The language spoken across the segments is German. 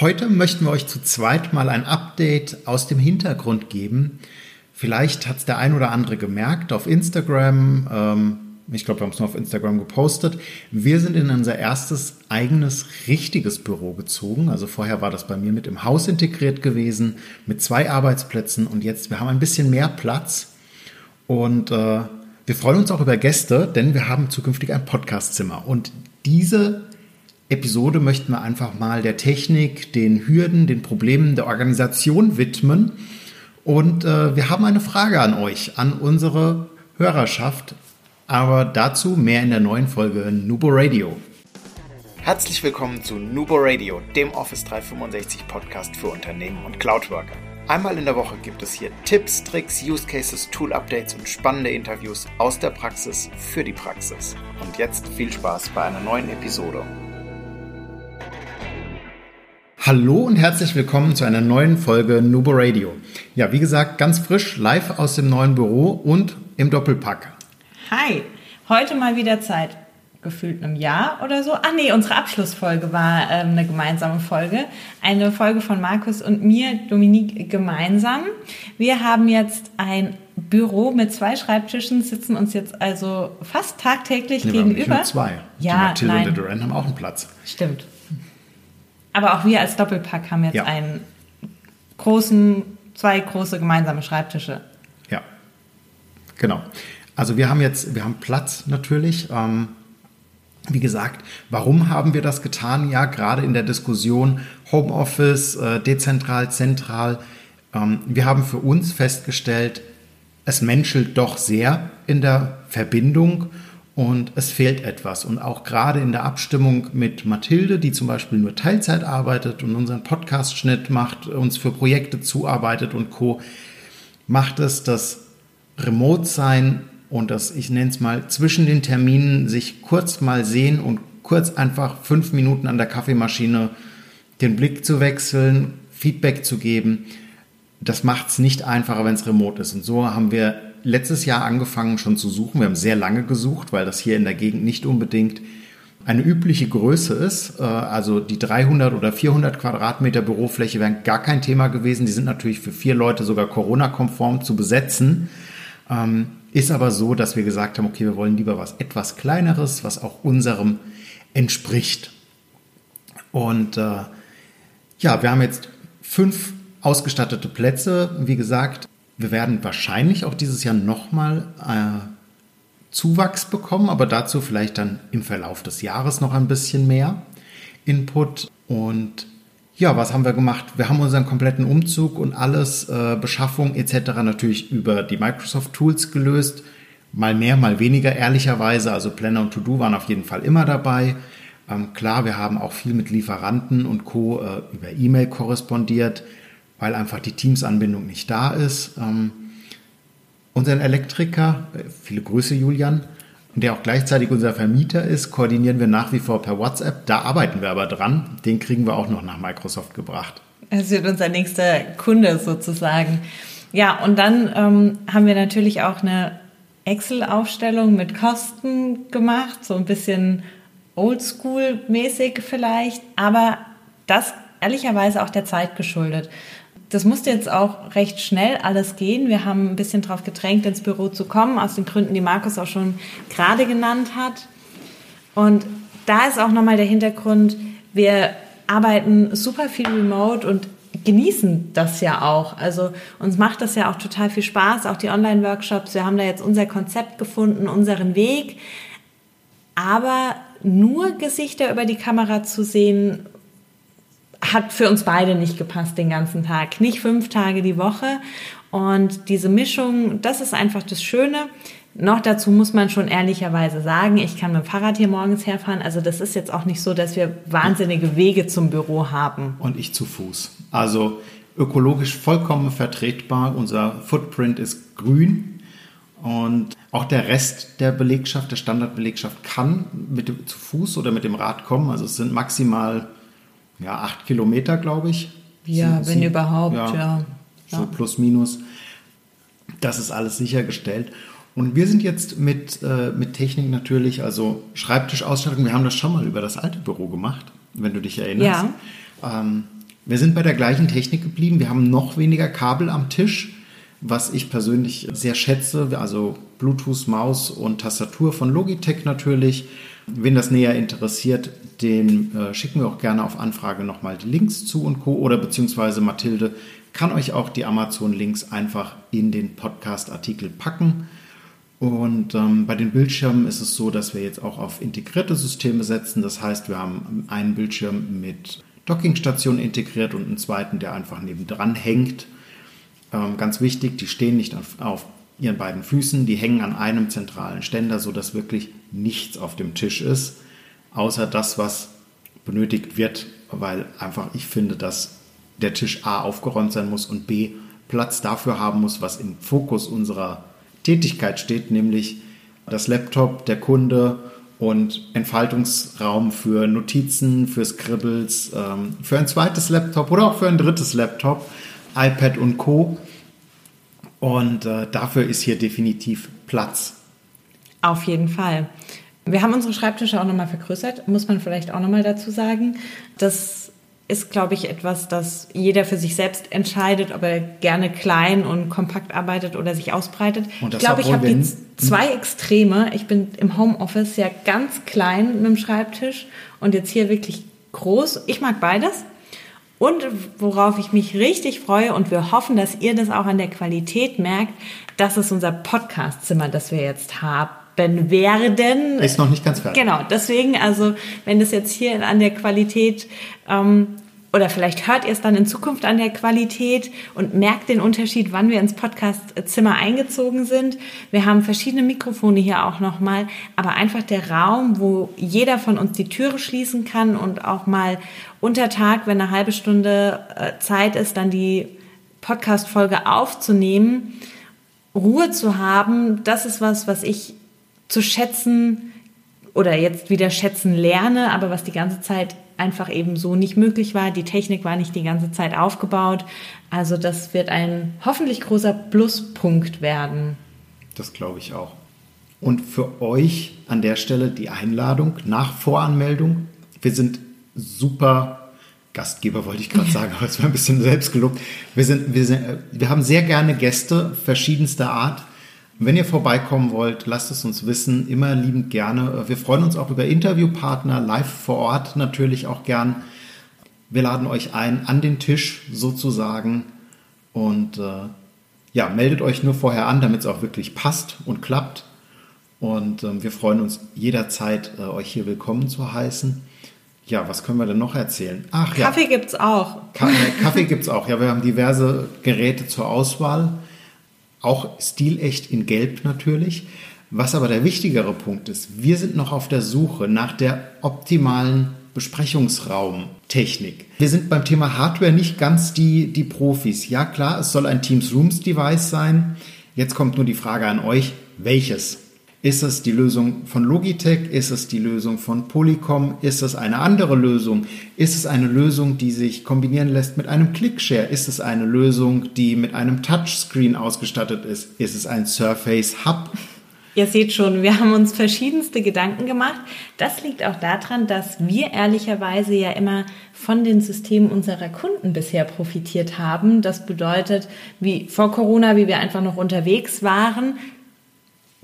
Heute möchten wir euch zu zweit mal ein Update aus dem Hintergrund geben. Vielleicht hat es der ein oder andere gemerkt auf Instagram. Ähm, ich glaube, wir haben es nur auf Instagram gepostet. Wir sind in unser erstes eigenes richtiges Büro gezogen. Also vorher war das bei mir mit im Haus integriert gewesen, mit zwei Arbeitsplätzen und jetzt, wir haben ein bisschen mehr Platz und äh, wir freuen uns auch über Gäste, denn wir haben zukünftig ein Podcastzimmer und diese Episode möchten wir einfach mal der Technik, den Hürden, den Problemen der Organisation widmen. Und äh, wir haben eine Frage an euch, an unsere Hörerschaft. Aber dazu mehr in der neuen Folge Nubo Radio. Herzlich willkommen zu Nubo Radio, dem Office 365 Podcast für Unternehmen und Cloudworker. Einmal in der Woche gibt es hier Tipps, Tricks, Use Cases, Tool Updates und spannende Interviews aus der Praxis für die Praxis. Und jetzt viel Spaß bei einer neuen Episode. Hallo und herzlich willkommen zu einer neuen Folge Nubo Radio. Ja, wie gesagt, ganz frisch, live aus dem neuen Büro und im Doppelpack. Hi, heute mal wieder Zeit. Gefühlt einem Jahr oder so. Ah nee, unsere Abschlussfolge war ähm, eine gemeinsame Folge. Eine Folge von Markus und mir, Dominique, gemeinsam. Wir haben jetzt ein Büro mit zwei Schreibtischen, sitzen uns jetzt also fast tagtäglich nee, gegenüber. Nicht nur zwei. Ja, Die Mathilde nein. und der Duran haben auch einen Platz. Stimmt. Aber auch wir als Doppelpack haben jetzt ja. einen großen, zwei große gemeinsame Schreibtische. Ja, genau. Also wir haben jetzt, wir haben Platz natürlich. Ähm, wie gesagt, warum haben wir das getan? Ja, gerade in der Diskussion Homeoffice, äh, dezentral, zentral. Ähm, wir haben für uns festgestellt, es menschelt doch sehr in der Verbindung und es fehlt etwas. Und auch gerade in der Abstimmung mit Mathilde, die zum Beispiel nur Teilzeit arbeitet und unseren Podcast-Schnitt macht, uns für Projekte zuarbeitet und Co., macht es das Remote-Sein und das, ich nenne es mal, zwischen den Terminen sich kurz mal sehen und kurz einfach fünf Minuten an der Kaffeemaschine den Blick zu wechseln, Feedback zu geben. Das macht es nicht einfacher, wenn es remote ist. Und so haben wir letztes Jahr angefangen schon zu suchen. Wir haben sehr lange gesucht, weil das hier in der Gegend nicht unbedingt eine übliche Größe ist. Äh, also die 300 oder 400 Quadratmeter Bürofläche wären gar kein Thema gewesen. Die sind natürlich für vier Leute sogar Corona-konform zu besetzen. Ähm, ist aber so, dass wir gesagt haben, okay, wir wollen lieber was etwas kleineres, was auch unserem entspricht. Und äh, ja, wir haben jetzt fünf ausgestattete Plätze. Wie gesagt, wir werden wahrscheinlich auch dieses Jahr nochmal äh, Zuwachs bekommen, aber dazu vielleicht dann im Verlauf des Jahres noch ein bisschen mehr Input. Und ja, was haben wir gemacht? Wir haben unseren kompletten Umzug und alles, äh, Beschaffung etc. natürlich über die Microsoft Tools gelöst. Mal mehr, mal weniger, ehrlicherweise. Also Planner und To-Do waren auf jeden Fall immer dabei. Ähm, klar, wir haben auch viel mit Lieferanten und Co. Äh, über E-Mail korrespondiert weil einfach die Teams-Anbindung nicht da ist. Ähm, unseren Elektriker, äh, viele Grüße Julian, der auch gleichzeitig unser Vermieter ist, koordinieren wir nach wie vor per WhatsApp. Da arbeiten wir aber dran. Den kriegen wir auch noch nach Microsoft gebracht. Es wird unser nächster Kunde sozusagen. Ja, und dann ähm, haben wir natürlich auch eine Excel-Aufstellung mit Kosten gemacht, so ein bisschen oldschool-mäßig vielleicht, aber das ehrlicherweise auch der Zeit geschuldet das musste jetzt auch recht schnell alles gehen. Wir haben ein bisschen darauf gedrängt, ins Büro zu kommen, aus den Gründen, die Markus auch schon gerade genannt hat. Und da ist auch nochmal der Hintergrund, wir arbeiten super viel remote und genießen das ja auch. Also uns macht das ja auch total viel Spaß, auch die Online-Workshops. Wir haben da jetzt unser Konzept gefunden, unseren Weg. Aber nur Gesichter über die Kamera zu sehen, hat für uns beide nicht gepasst den ganzen Tag. Nicht fünf Tage die Woche. Und diese Mischung, das ist einfach das Schöne. Noch dazu muss man schon ehrlicherweise sagen, ich kann mit dem Fahrrad hier morgens herfahren. Also das ist jetzt auch nicht so, dass wir wahnsinnige Wege zum Büro haben. Und ich zu Fuß. Also ökologisch vollkommen vertretbar. Unser Footprint ist grün. Und auch der Rest der Belegschaft, der Standardbelegschaft kann mit dem, zu Fuß oder mit dem Rad kommen. Also es sind maximal ja, acht Kilometer, glaube ich. Ja, Sie, wenn Sie, überhaupt, ja, ja. So plus minus. Das ist alles sichergestellt. Und wir sind jetzt mit, äh, mit Technik natürlich, also Schreibtischausstattung, wir haben das schon mal über das alte Büro gemacht, wenn du dich erinnerst. Ja. Ähm, Wir sind bei der gleichen Technik geblieben. Wir haben noch weniger Kabel am Tisch, was ich persönlich sehr schätze. Also Bluetooth, Maus und Tastatur von Logitech natürlich. Wen das näher interessiert, den äh, schicken wir auch gerne auf Anfrage nochmal die Links zu und Co. Oder beziehungsweise Mathilde kann euch auch die Amazon-Links einfach in den Podcast-Artikel packen. Und ähm, bei den Bildschirmen ist es so, dass wir jetzt auch auf integrierte Systeme setzen. Das heißt, wir haben einen Bildschirm mit Dockingstation integriert und einen zweiten, der einfach nebendran hängt. Ähm, ganz wichtig, die stehen nicht auf, auf, ihren beiden Füßen, die hängen an einem zentralen Ständer, sodass wirklich nichts auf dem Tisch ist, außer das, was benötigt wird, weil einfach ich finde, dass der Tisch A aufgeräumt sein muss und B Platz dafür haben muss, was im Fokus unserer Tätigkeit steht, nämlich das Laptop, der Kunde und Entfaltungsraum für Notizen, für Scribbles, ähm, für ein zweites Laptop oder auch für ein drittes Laptop, iPad und Co. Und äh, dafür ist hier definitiv Platz. Auf jeden Fall. Wir haben unsere Schreibtische auch nochmal vergrößert, muss man vielleicht auch nochmal dazu sagen. Das ist, glaube ich, etwas, das jeder für sich selbst entscheidet, ob er gerne klein und kompakt arbeitet oder sich ausbreitet. ich glaube, ich habe jetzt zwei Extreme. Ich bin im Homeoffice ja ganz klein mit dem Schreibtisch und jetzt hier wirklich groß. Ich mag beides. Und worauf ich mich richtig freue und wir hoffen, dass ihr das auch an der Qualität merkt, das ist unser Podcastzimmer, das wir jetzt haben werden. Ist noch nicht ganz fertig. Genau, deswegen, also wenn das jetzt hier an der Qualität ähm, oder vielleicht hört ihr es dann in Zukunft an der Qualität und merkt den Unterschied, wann wir ins Podcastzimmer eingezogen sind. Wir haben verschiedene Mikrofone hier auch nochmal, aber einfach der Raum, wo jeder von uns die Türe schließen kann und auch mal unter Tag, wenn eine halbe Stunde äh, Zeit ist, dann die Podcast-Folge aufzunehmen, Ruhe zu haben, das ist was, was ich zu schätzen oder jetzt wieder schätzen lerne, aber was die ganze Zeit einfach eben so nicht möglich war. Die Technik war nicht die ganze Zeit aufgebaut. Also das wird ein hoffentlich großer Pluspunkt werden. Das glaube ich auch. Und für euch an der Stelle die Einladung nach Voranmeldung. Wir sind super Gastgeber, wollte ich gerade sagen, aber es war ein bisschen selbstgelobt. Wir, sind, wir, sind, wir haben sehr gerne Gäste verschiedenster Art. Wenn ihr vorbeikommen wollt, lasst es uns wissen. Immer liebend gerne. Wir freuen uns auch über Interviewpartner, live vor Ort natürlich auch gern. Wir laden euch ein an den Tisch sozusagen und äh, ja, meldet euch nur vorher an, damit es auch wirklich passt und klappt. Und äh, wir freuen uns jederzeit, äh, euch hier willkommen zu heißen. Ja, was können wir denn noch erzählen? Ach ja. Kaffee gibt's auch. Kaffee gibt's auch. Ja, wir haben diverse Geräte zur Auswahl. Auch stilecht in Gelb natürlich. Was aber der wichtigere Punkt ist, wir sind noch auf der Suche nach der optimalen Besprechungsraumtechnik. Wir sind beim Thema Hardware nicht ganz die, die Profis. Ja klar, es soll ein Teams Rooms Device sein. Jetzt kommt nur die Frage an euch, welches? Ist es die Lösung von Logitech? Ist es die Lösung von Polycom? Ist es eine andere Lösung? Ist es eine Lösung, die sich kombinieren lässt mit einem Clickshare? Ist es eine Lösung, die mit einem Touchscreen ausgestattet ist? Ist es ein Surface Hub? Ihr seht schon, wir haben uns verschiedenste Gedanken gemacht. Das liegt auch daran, dass wir ehrlicherweise ja immer von den Systemen unserer Kunden bisher profitiert haben. Das bedeutet, wie vor Corona, wie wir einfach noch unterwegs waren,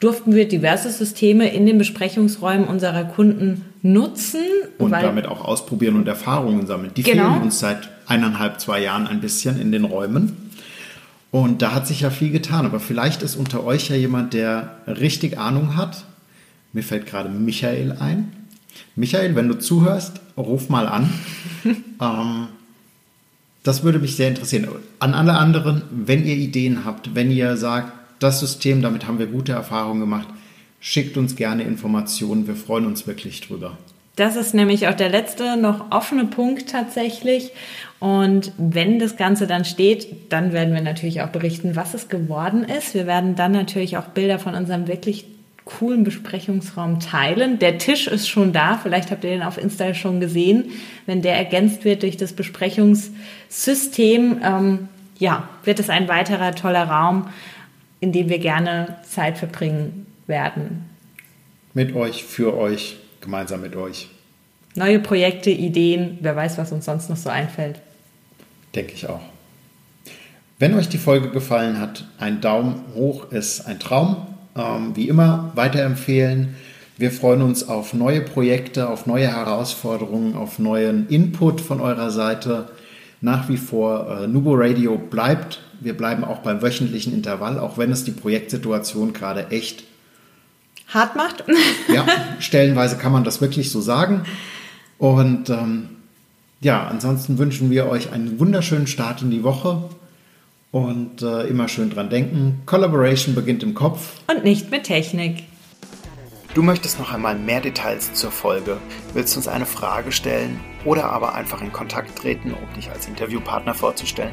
durften wir diverse Systeme in den Besprechungsräumen unserer Kunden nutzen. Und damit auch ausprobieren und Erfahrungen sammeln. Die genau. fehlen uns seit eineinhalb, zwei Jahren ein bisschen in den Räumen. Und da hat sich ja viel getan. Aber vielleicht ist unter euch ja jemand, der richtig Ahnung hat. Mir fällt gerade Michael ein. Michael, wenn du zuhörst, ruf mal an. ähm, das würde mich sehr interessieren. An alle anderen, wenn ihr Ideen habt, wenn ihr sagt, das System, damit haben wir gute Erfahrungen gemacht. Schickt uns gerne Informationen, wir freuen uns wirklich drüber. Das ist nämlich auch der letzte noch offene Punkt tatsächlich. Und wenn das Ganze dann steht, dann werden wir natürlich auch berichten, was es geworden ist. Wir werden dann natürlich auch Bilder von unserem wirklich coolen Besprechungsraum teilen. Der Tisch ist schon da, vielleicht habt ihr den auf Insta schon gesehen. Wenn der ergänzt wird durch das Besprechungssystem, ähm, ja, wird es ein weiterer toller Raum, in dem wir gerne Zeit verbringen werden. Mit euch, für euch, gemeinsam mit euch. Neue Projekte, Ideen, wer weiß, was uns sonst noch so einfällt. Denke ich auch. Wenn euch die Folge gefallen hat, ein Daumen hoch ist ein Traum. Ähm, wie immer weiterempfehlen. Wir freuen uns auf neue Projekte, auf neue Herausforderungen, auf neuen Input von eurer Seite. Nach wie vor äh, Nubo Radio bleibt. Wir bleiben auch beim wöchentlichen Intervall, auch wenn es die Projektsituation gerade echt hart macht. ja, stellenweise kann man das wirklich so sagen. Und ähm, ja, ansonsten wünschen wir euch einen wunderschönen Start in die Woche und äh, immer schön dran denken. Collaboration beginnt im Kopf. Und nicht mit Technik. Du möchtest noch einmal mehr Details zur Folge, willst uns eine Frage stellen oder aber einfach in Kontakt treten, um dich als Interviewpartner vorzustellen?